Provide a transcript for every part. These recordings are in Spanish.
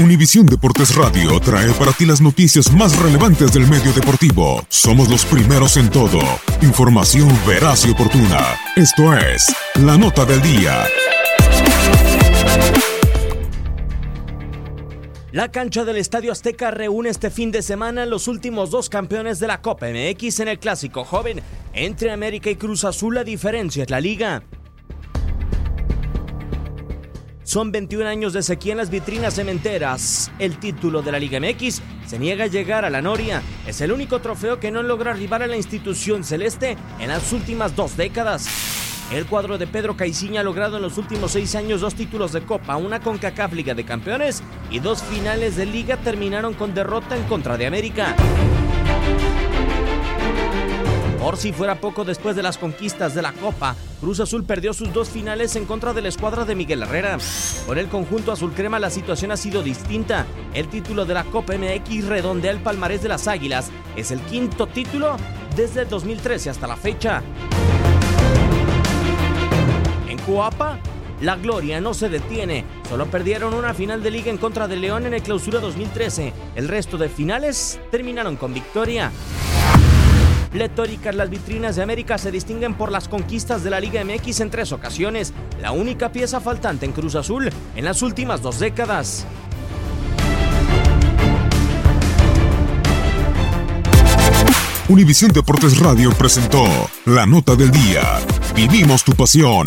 Univisión Deportes Radio trae para ti las noticias más relevantes del medio deportivo. Somos los primeros en todo. Información veraz y oportuna. Esto es La Nota del Día. La cancha del Estadio Azteca reúne este fin de semana los últimos dos campeones de la Copa MX en el clásico joven entre América y Cruz Azul. La diferencia es la liga. Son 21 años de sequía en las vitrinas cementeras. El título de la Liga MX se niega a llegar a la Noria. Es el único trofeo que no logra arribar a la institución celeste en las últimas dos décadas. El cuadro de Pedro Caiciña ha logrado en los últimos seis años dos títulos de Copa, una CONCACAF Liga de Campeones y dos finales de Liga terminaron con derrota en contra de América. Por si fuera poco después de las conquistas de la Copa, Cruz Azul perdió sus dos finales en contra de la escuadra de Miguel Herrera. Con el conjunto azul crema la situación ha sido distinta. El título de la Copa MX redondea el palmarés de las Águilas. Es el quinto título desde el 2013 hasta la fecha. En Coapa, la gloria no se detiene. Solo perdieron una final de liga en contra de León en el clausura 2013. El resto de finales terminaron con victoria. Pletóricas las vitrinas de América se distinguen por las conquistas de la Liga MX en tres ocasiones, la única pieza faltante en Cruz Azul en las últimas dos décadas. Univisión Deportes Radio presentó La Nota del Día. Vivimos tu pasión.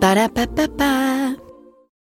Ba-da-ba-ba-ba.